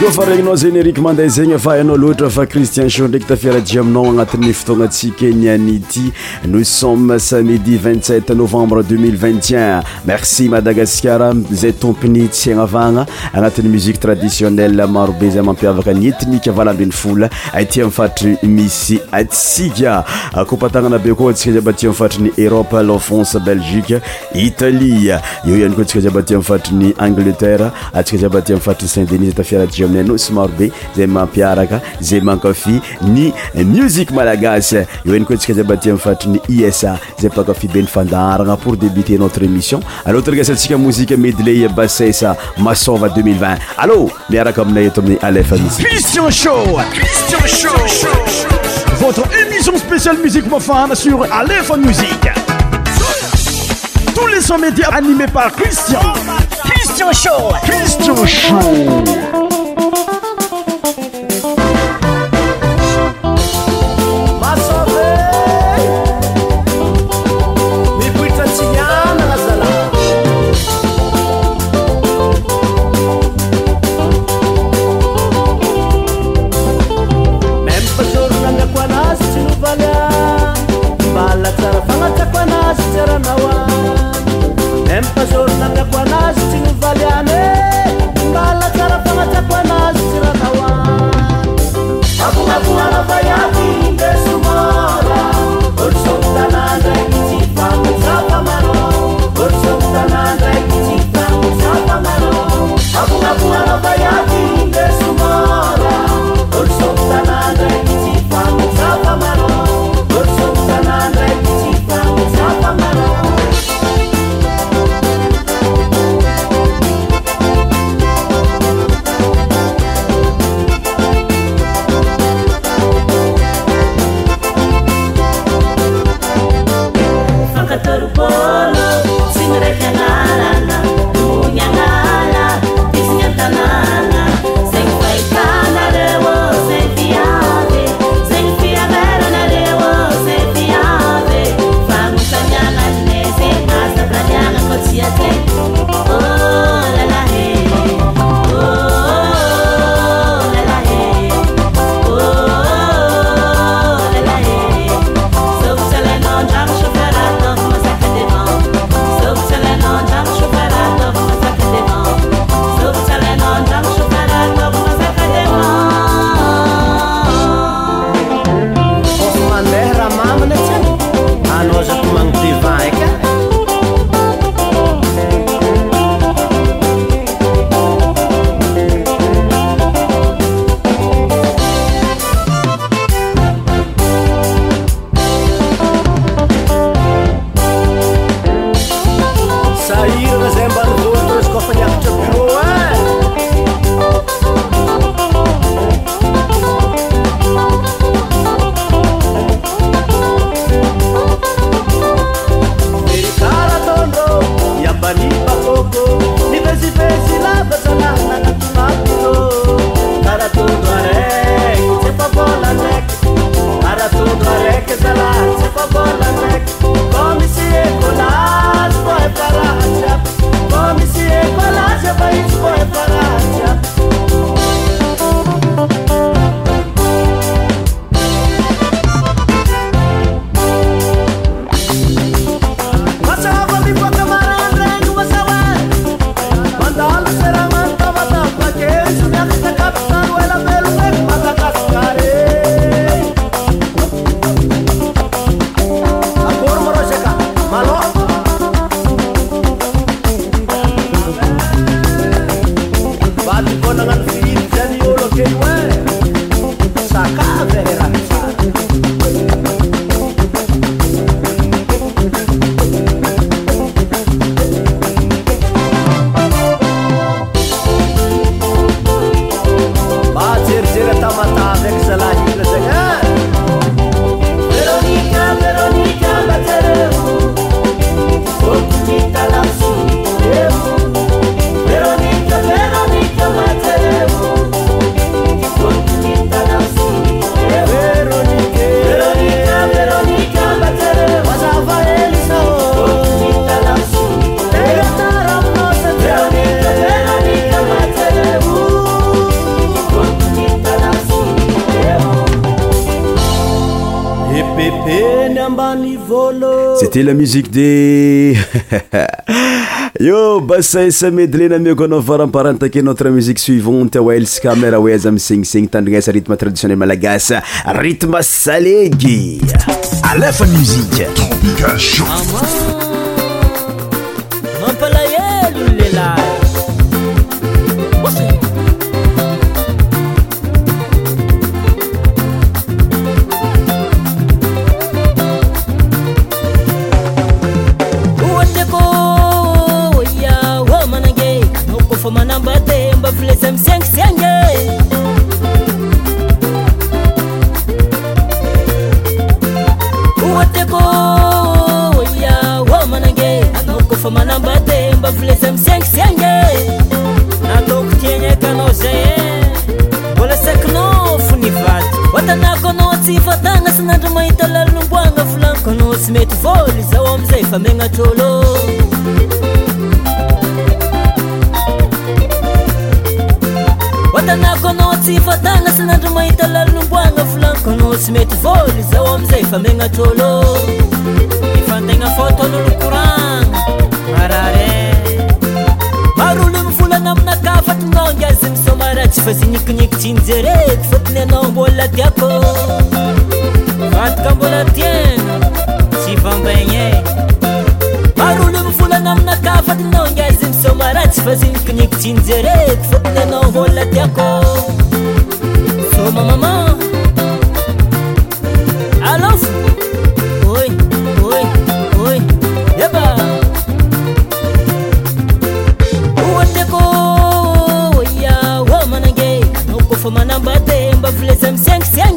kôfa regnina zenyri mande zegny fainao loatra fa cristien ndraky tafirai aminao anatiny ftoanasikaniaty nsm samidi 7 novembre 0 merci madagasar za tompinytsanaanaanymyerelncebeieeta anosy maro be zay mampiaraka zay mankafi ny musik malagasy eo eny koa tsika zay batia mifatrany isa zay pakafi benyfandarana pour débuter notre émission alotre gasalatsika mouzike mediley basesa masova 20200 allô miaraka aminay eto aminy alefa misii rmempesortapekuana musiqe de io basaisa medlena mioko anao varamparantake notre musique suivante wiles ah kamera weaza amisignisegny tandranasa rithme traditionnel malagasa ritme salegy alefa musiqtropi al atanako anao tsy fatana sa anandro mahita lalomboana volanikonao sy mety vôla zao amizay fa manatrôlô efantegna fôtan'olokorana arar maro olo mivolana aminakafatranao ngazy misamara tsy fa zinikinikitsi njereky fotony anao mbola tiako vataka mbola tiana tsyvamban e. rlo mivolana aminakafaninao ang za misôma ratsy fa siikinikotinjareky fôtine anao ôlna tiako somamam aofaooo ohatiako ia a manange ao kofa manambaty mba vileza amisg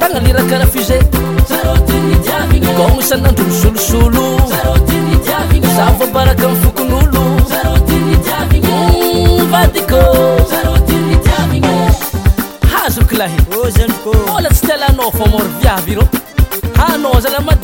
tananirakaa fusékômisanandro my solosolo za vôbaraka fokon'oloaikôazoklaikôla mm, tsy tilanao fô mor fiavy re ana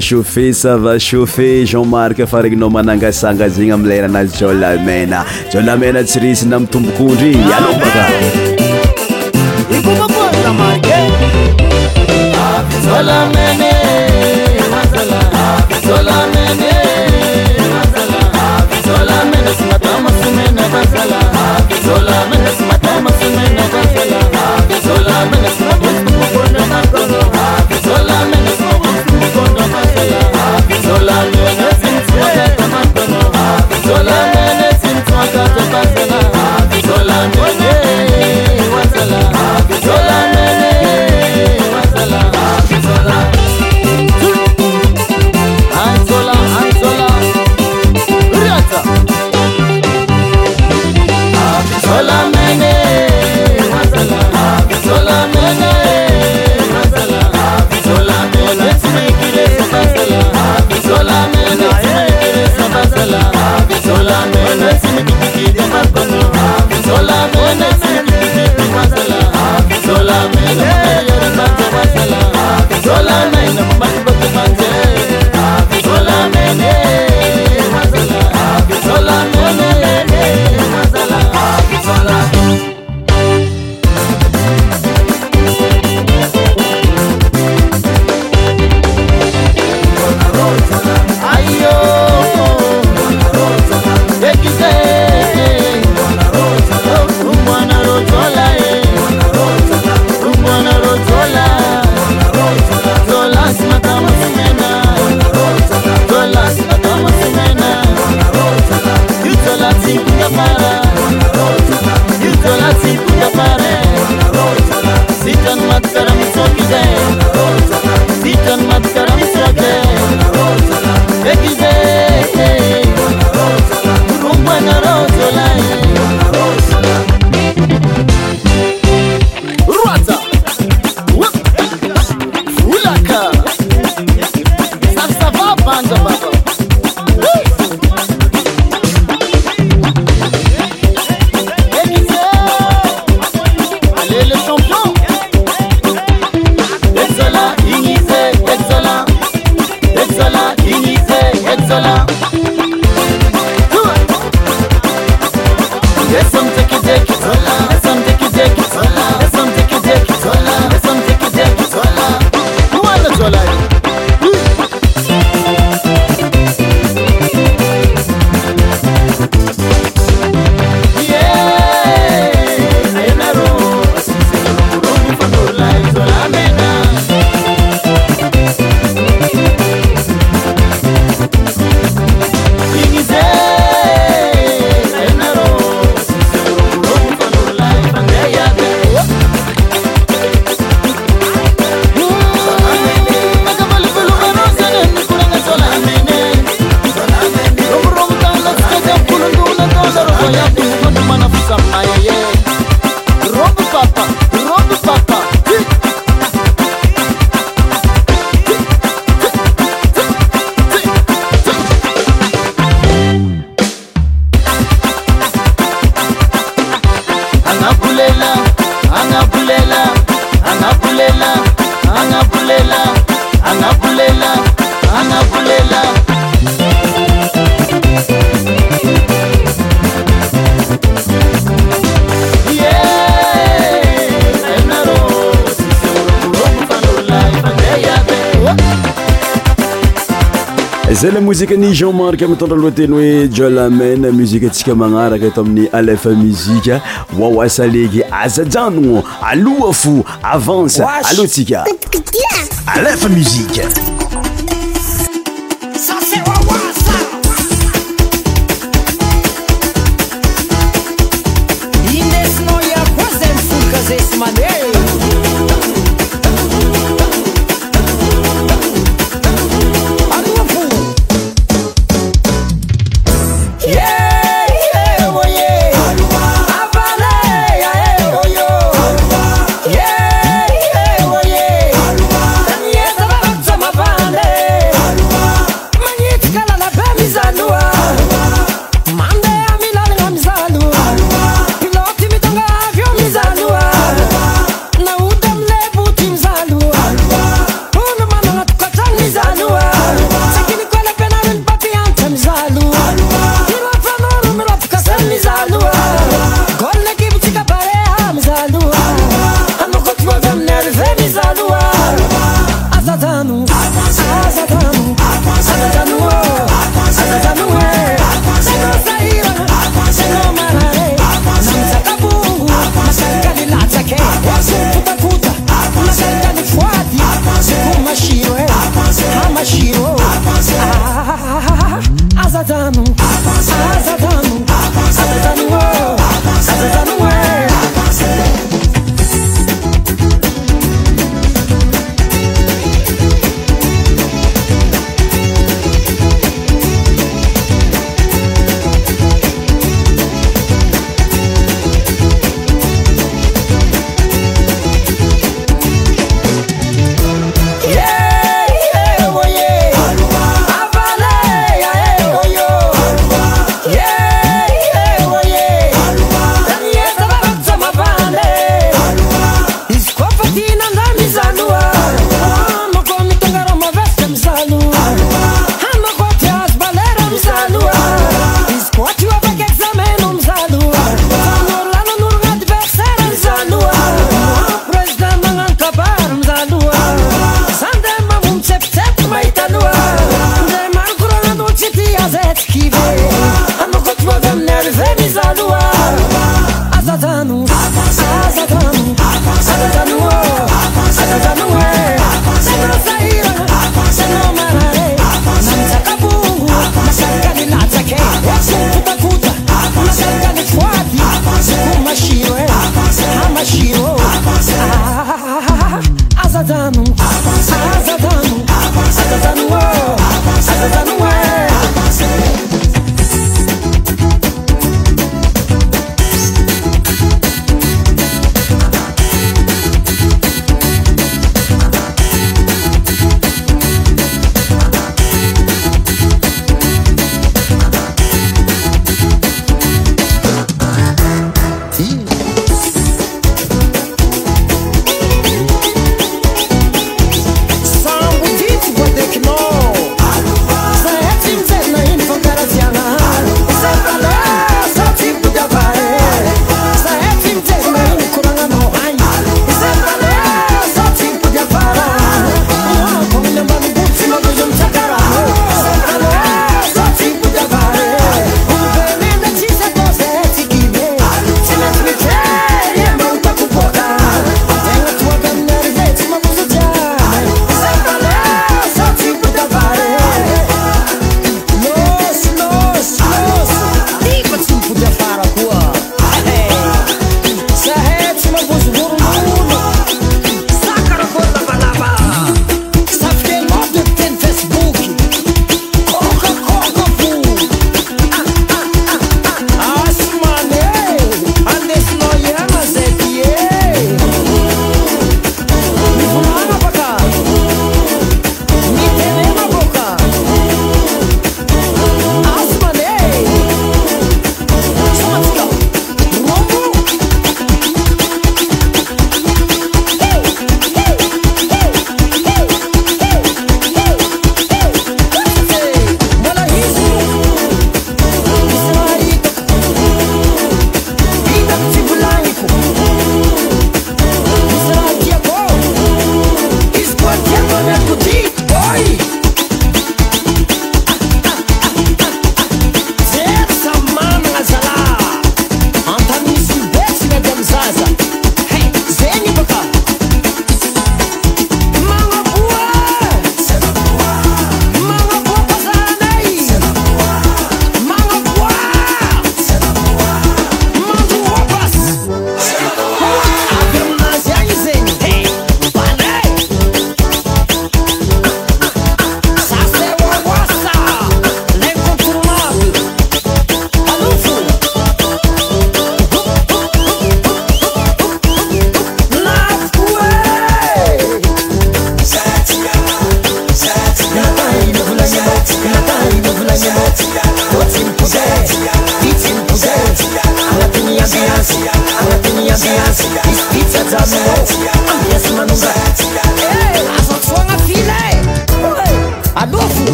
chafe sava chauffet jeanmark afaragninao manangasanga zegny amiy leranazy jia lamena jalamena tsyresina mitombokondry ialombaka mosike any jean marke amiy tondraloha teny hoe jolamen muzikeantsika magnaraka to amin'ny alef muzika waoasa legy azajanogno aloha fo avance aloha tsika alef musike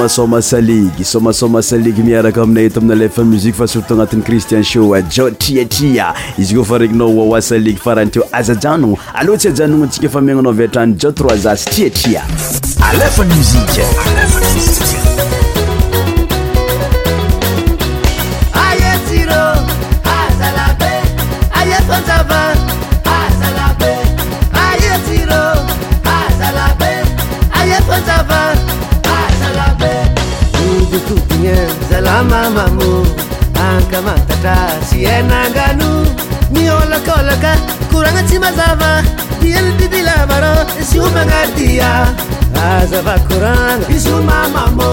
masôma saligy somasoma saligy miaraka aminay eto amin'ny alefa muzik fa surtot agnatin'ny cristien shoa jia triatria izy koa fa rakinao oaoasaligy farahanyteo azajanono aloha tsy ajanono ntsika efa maignanao aviatrany jia trosasy triatria alfami zavara sy omagnadia azavakoragna izy o mamamô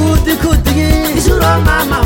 odikodigny izy o rô mama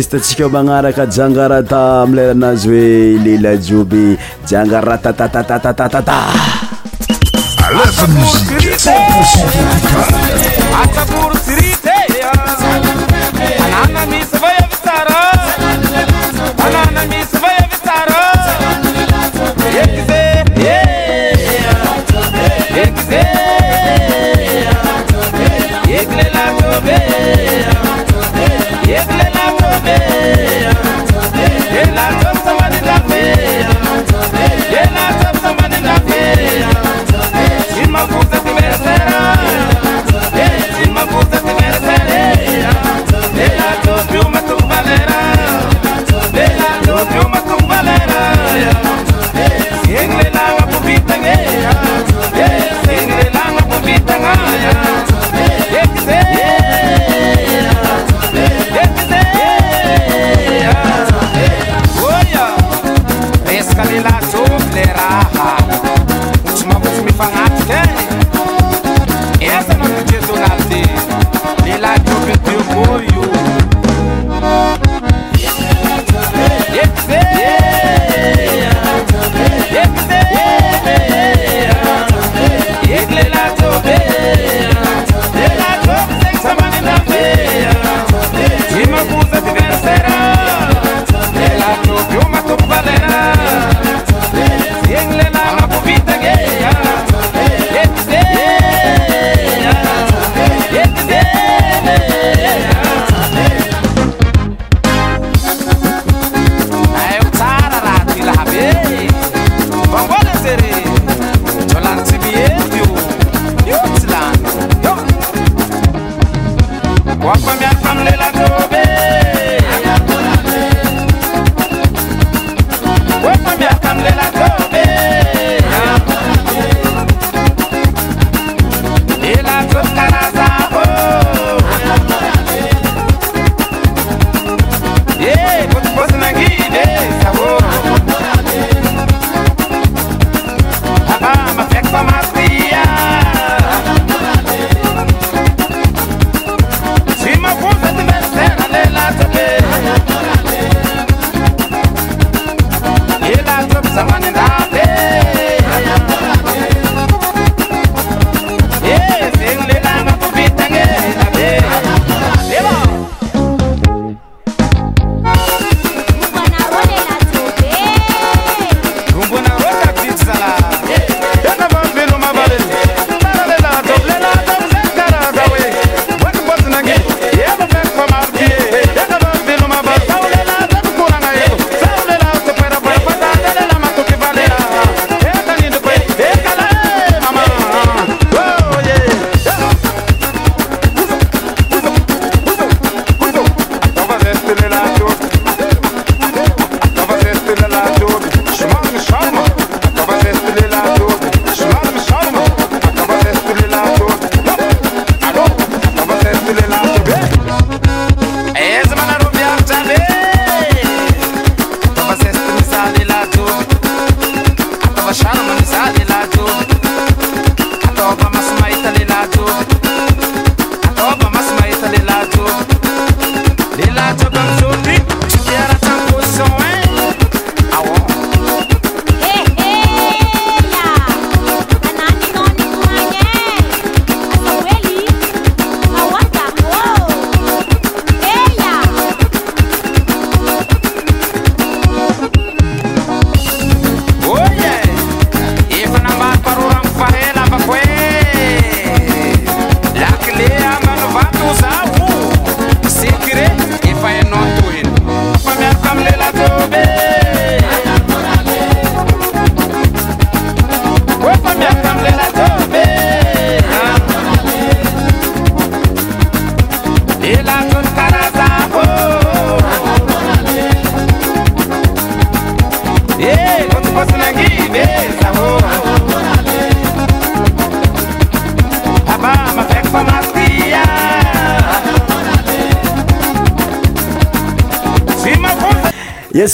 iteatsika magnaraka jangarata amylalanazy hoe lela jiobe jiangaratataatatatatata Oh, you.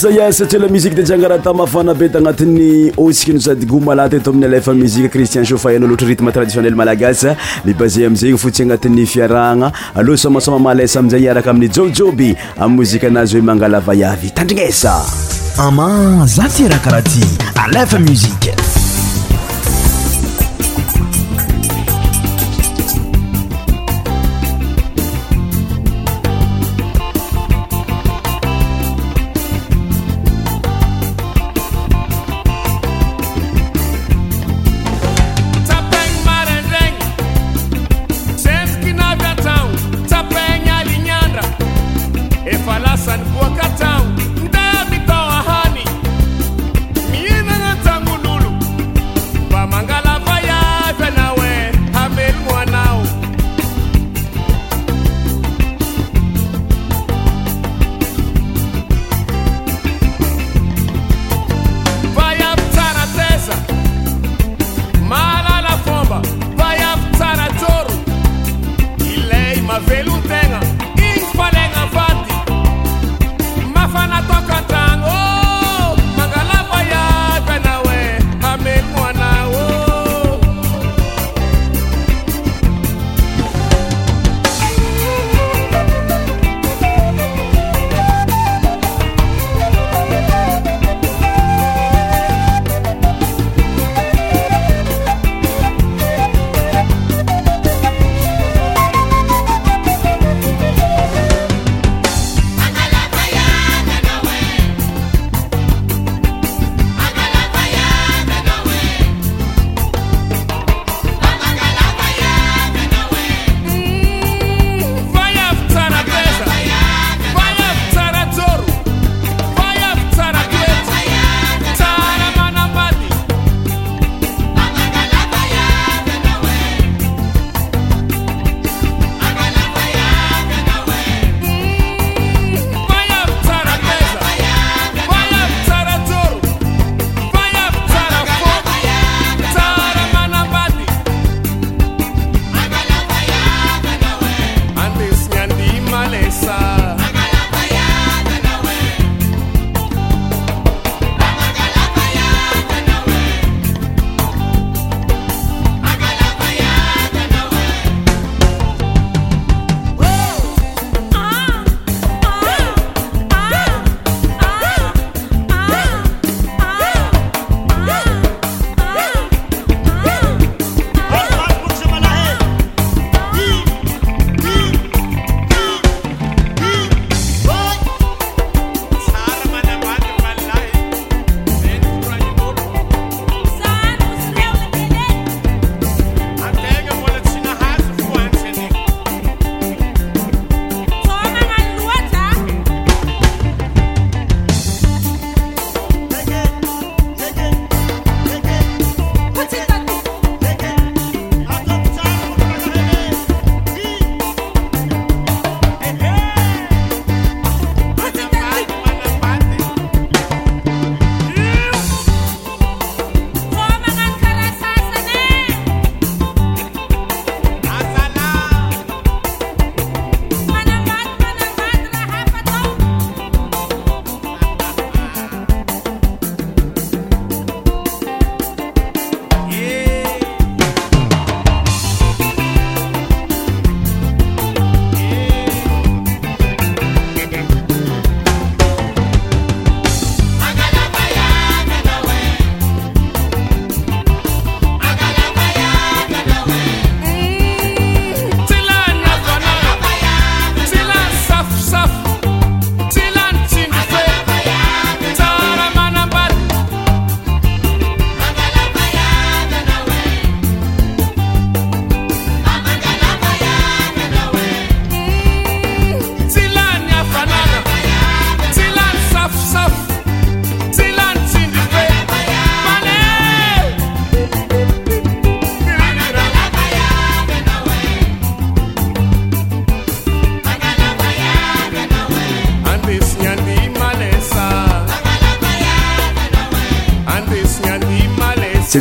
zaiasatsyola muzike de jiangaraha ta mafana be ta agnatin'ny osikino sady goma la teto amin'ny alefa muzika cristien shofa ianao loatry rythme traditionnel malagasy libaze amizany fotsiny agnatin'ny fiarahagna aloha somasoma malesa amiizay iaraka amin'ny jobijoby amy mozika anazy hoe mangala vayavy itandrignesa ama za ty raha karaha ty alefa musike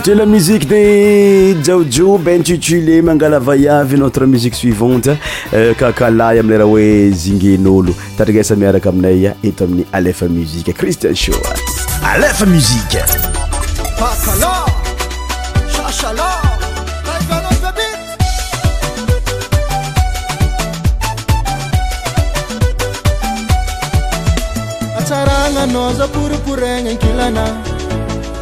tela musique de jaojobe intitulé mangala vayavy notre musique suivante euh, kakalay ameraha hoe zingen'olo tadrigasa miaraka aminay a eto amin'ny alefa muzike christian shoa alefa musiqe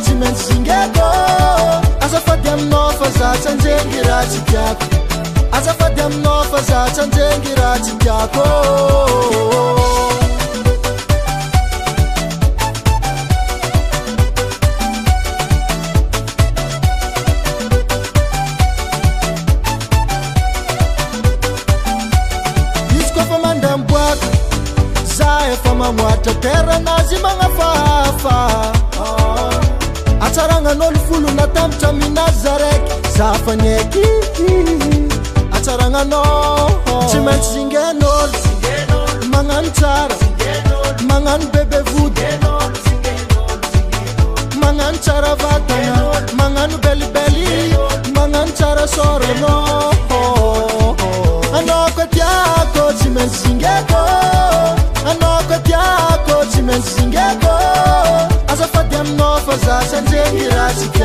tsy maintsy zingako azafadi aminafa zatnengy rat ko azafadi amina fa zatsanjengy ratsy piako tsy maintsy zingnoo manano tsara manano bebevody manano tsaravatana mananobelibel noôak tsaints zingkakak tsantzingk amina f aanetsy a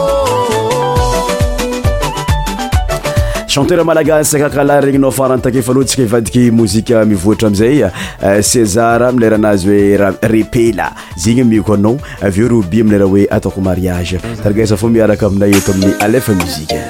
chanteur malagas skakala regny nao farantakefa aloha tsika ivadiky mozika mivoatra amzay sesar eh, amilera anazy hoe repela zyegny e miko anao avyeo eh, robi amilera hoe ataoko mariage mhm. taragaisa fa miaraka aminay eto amin'ny alefa mozika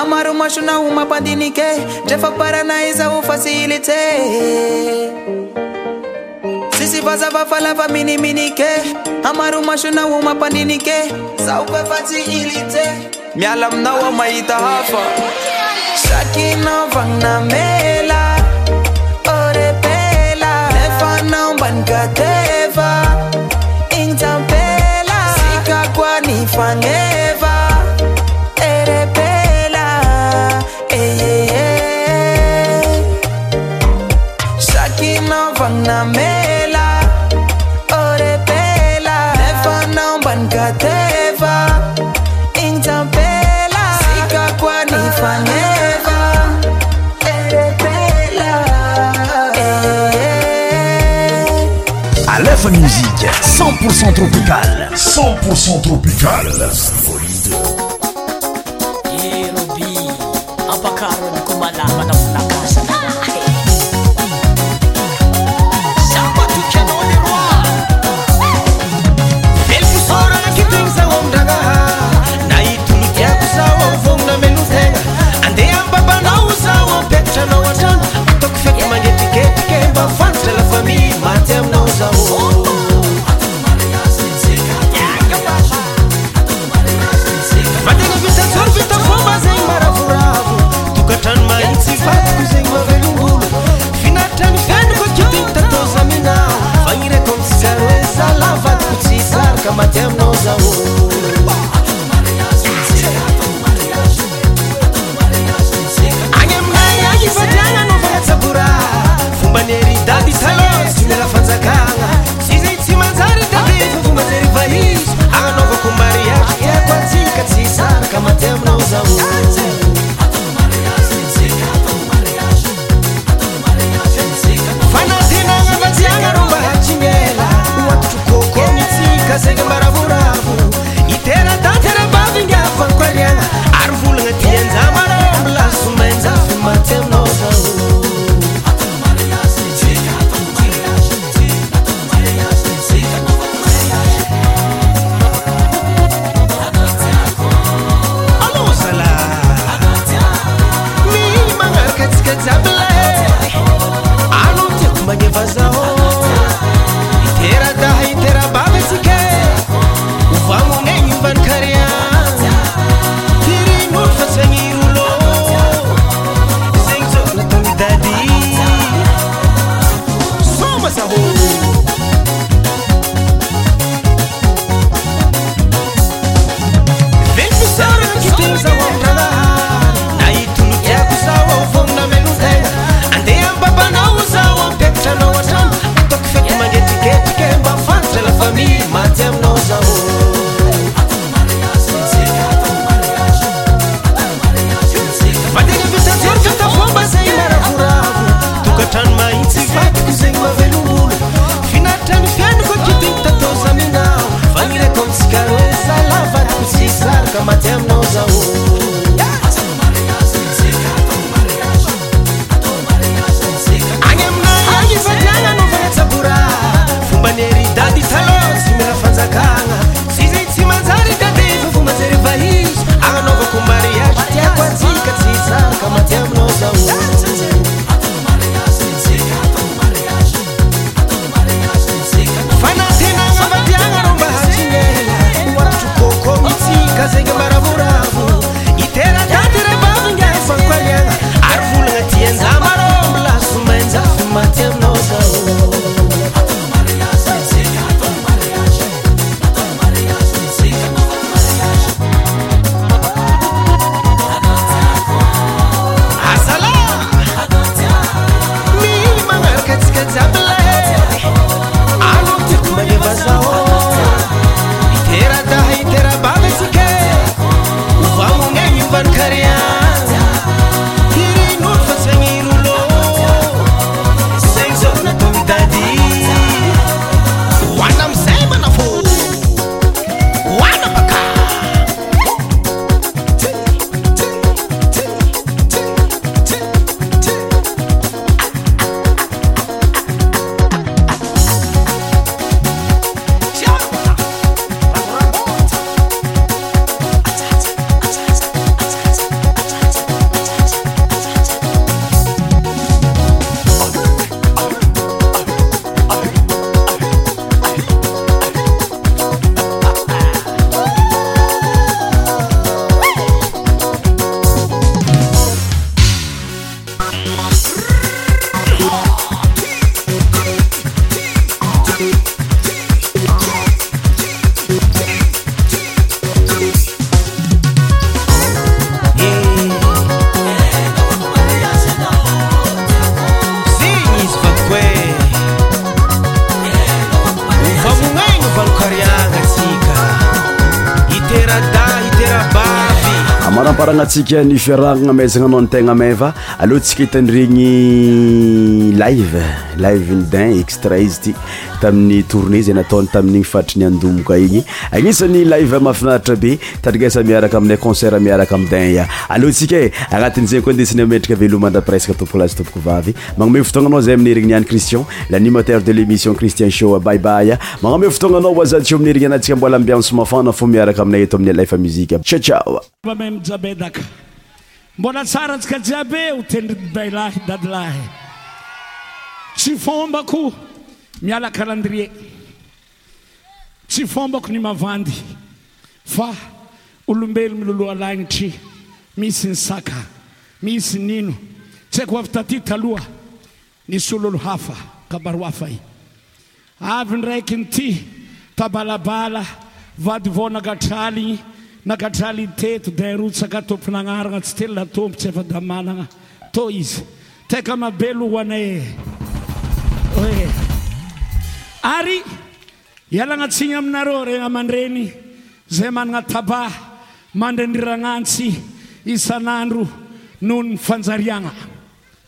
amaromasonao mampandinike drefaparanaizao fasy ilitse sysyazavafalafa miniminike amaromasonao mampandinike zaokafasy ilitse mialaaminao a mahita hafa sakynao vannamela orepela efanaombany gatefa inampela kakoanyfae na mela orepela nefanao mbanika teva intampela sikakwa ni faneva erepela eh. Aleph Musique 100% tropical 100% tropicale tsika nifiaranana mazagna anao ny tegna main va alohantsika hitan'regny live live iny din extra izy ty tami'ny tourné za nataony tami'iny faitranyandomoka igny anisany liv mafinaritra be tarigesa miarakaaminay concertmiaraka amd alosika e, anatizey koa de synyetraka velomndrapresa topoklasytomoko vavy maname fotonanao zay aminehrinnyancristion lanimateur de lémission christian sho baibay maame fotonaa zaern ansika mbolaaiansmafaaf miarakaay 'y lamuiiatia miala kalendrie tsy fômbako ny mavandy fa olombelo miloloalanitry misy ny saka misy nino tsy haiko avy taty taloha nisy oloôlo hafa kabaroafa avyndraiky nty tabalabala vady vo nagatraliny nakatraliy teto darotsaka topinanarana tsy telatopo tsy efa-damanana tô izy tako mabelooanay ary ialagnatsigna aminareo regna aman-dreny zay manana tabà mandrendriragnantsy isan'andro noho ny fanjariagna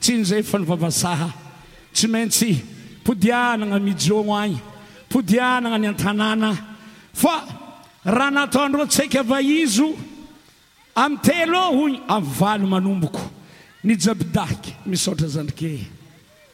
tsyny izay fa nivavasaha tsy maintsy podianagna mijoo agny podianagna ny antanàna fa raha nataondreo ts aika vahizo amin'ny teloogny avalo manomboko nyjabidaky misotra zandrike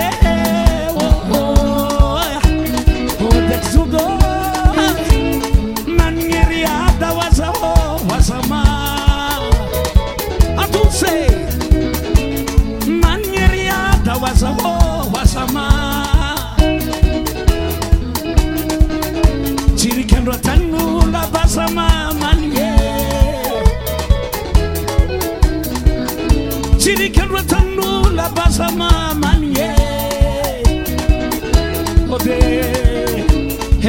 Yeah.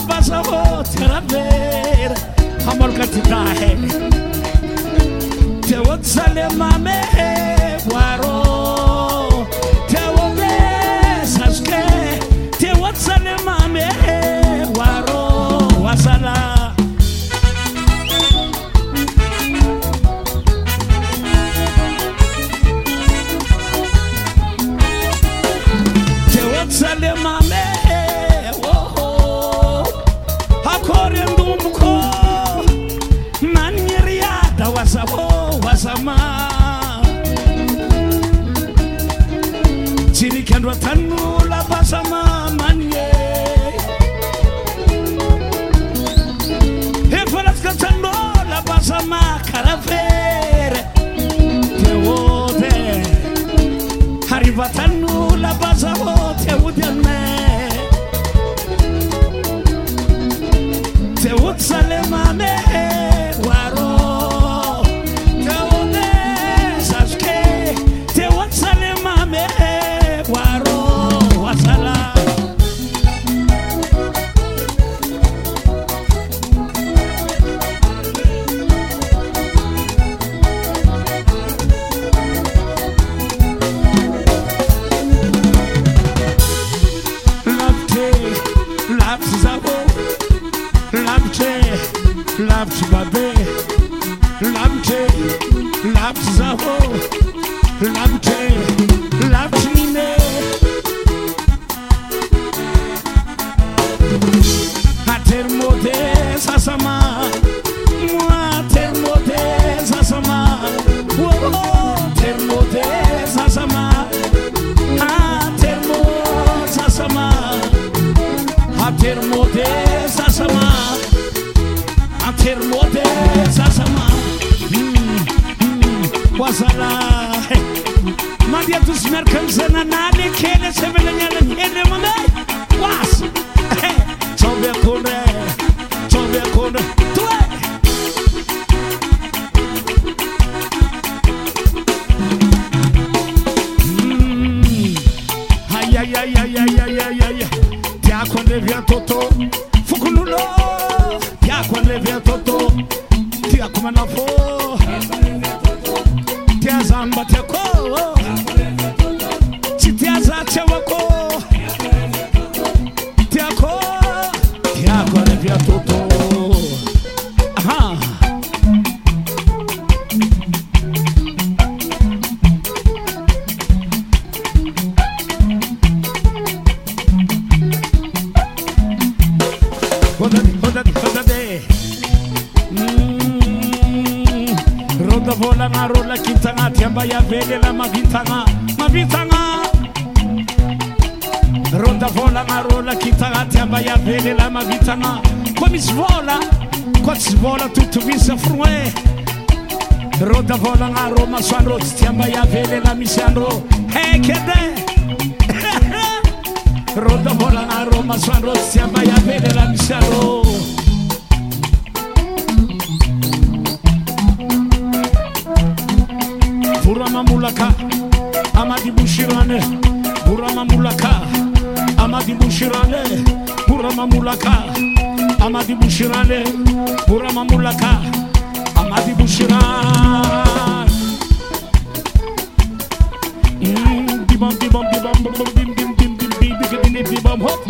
straver مlkatdae eh. تetslemam eh. Laps babi, lante Laps zaho, lante ro davolagna rô masoandrô tsy tia mba hiavely na misy andrô haiky edy rô davolagna rô masoandrô tsy tia mba hiavely na misy andrô buramamulaka amadibushirane buramamulaka amadibushirane buramamulaka amadibushirane buramamulaka Hadi Bushra. Dim bum dim bum dim bum dim dim dim dim dim dim dim dim dim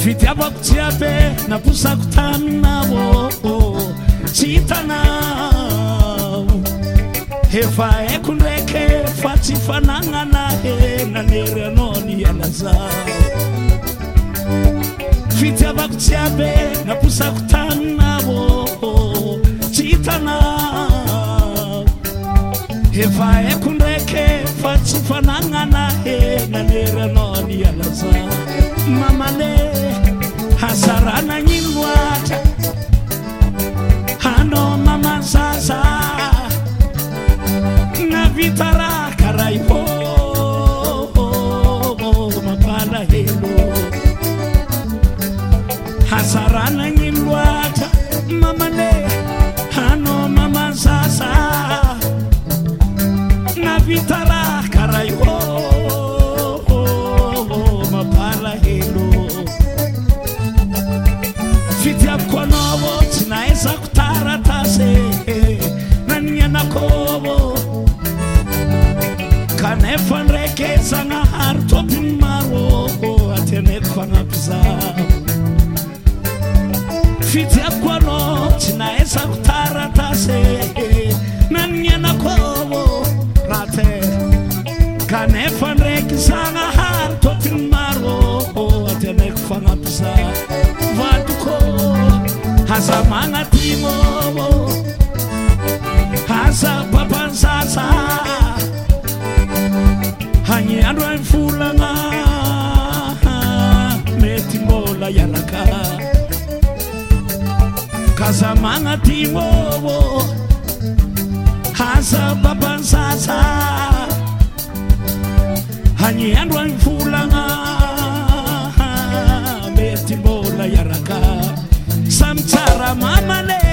fitiavako tsy abe naposako tamina ôô tsy hitan efa aiko ndraky fa tsy fananana henaneryanao nianaza fitiavako tsy abe naposako tamina ôô tsy hitane sofananana henanerano ny alaza mamale hasarananyloatra ano mamazaza navitara karayô mapala helo fanreke zagngahar tôpin marôô oh, oh, oh, atianety fanakza mety mbola arak kazamanatymôô asa papanzaz hanyandro any folana mety mbola iaraka samy tsara mamalel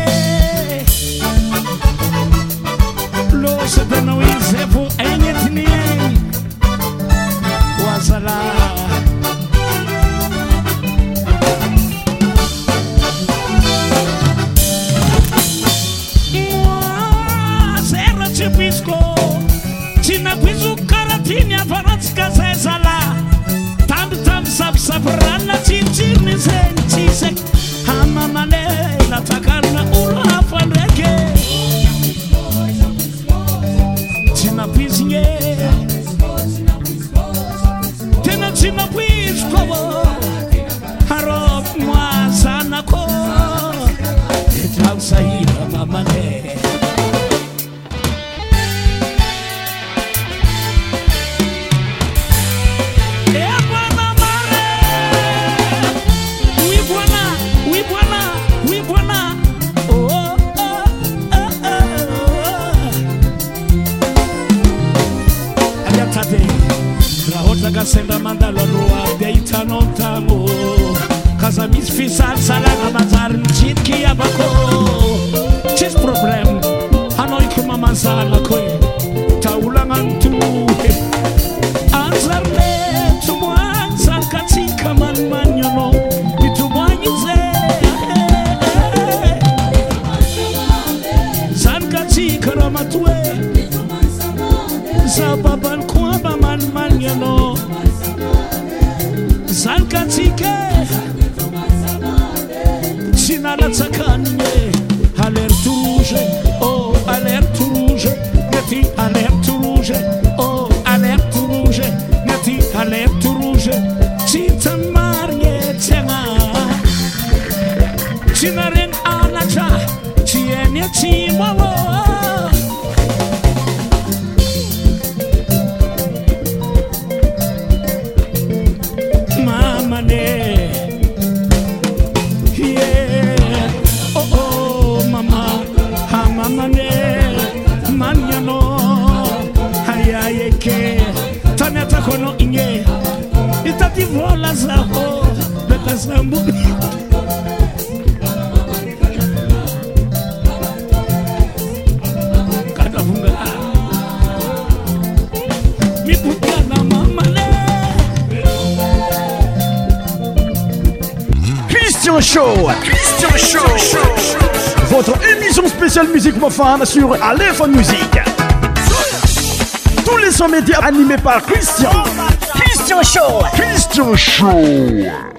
senramandalanua deitanomtamo kazamis fisal saragamazarncitkiabako cezproblema fan sur alephone musiq tous les son média animé par christiancrstian how christion show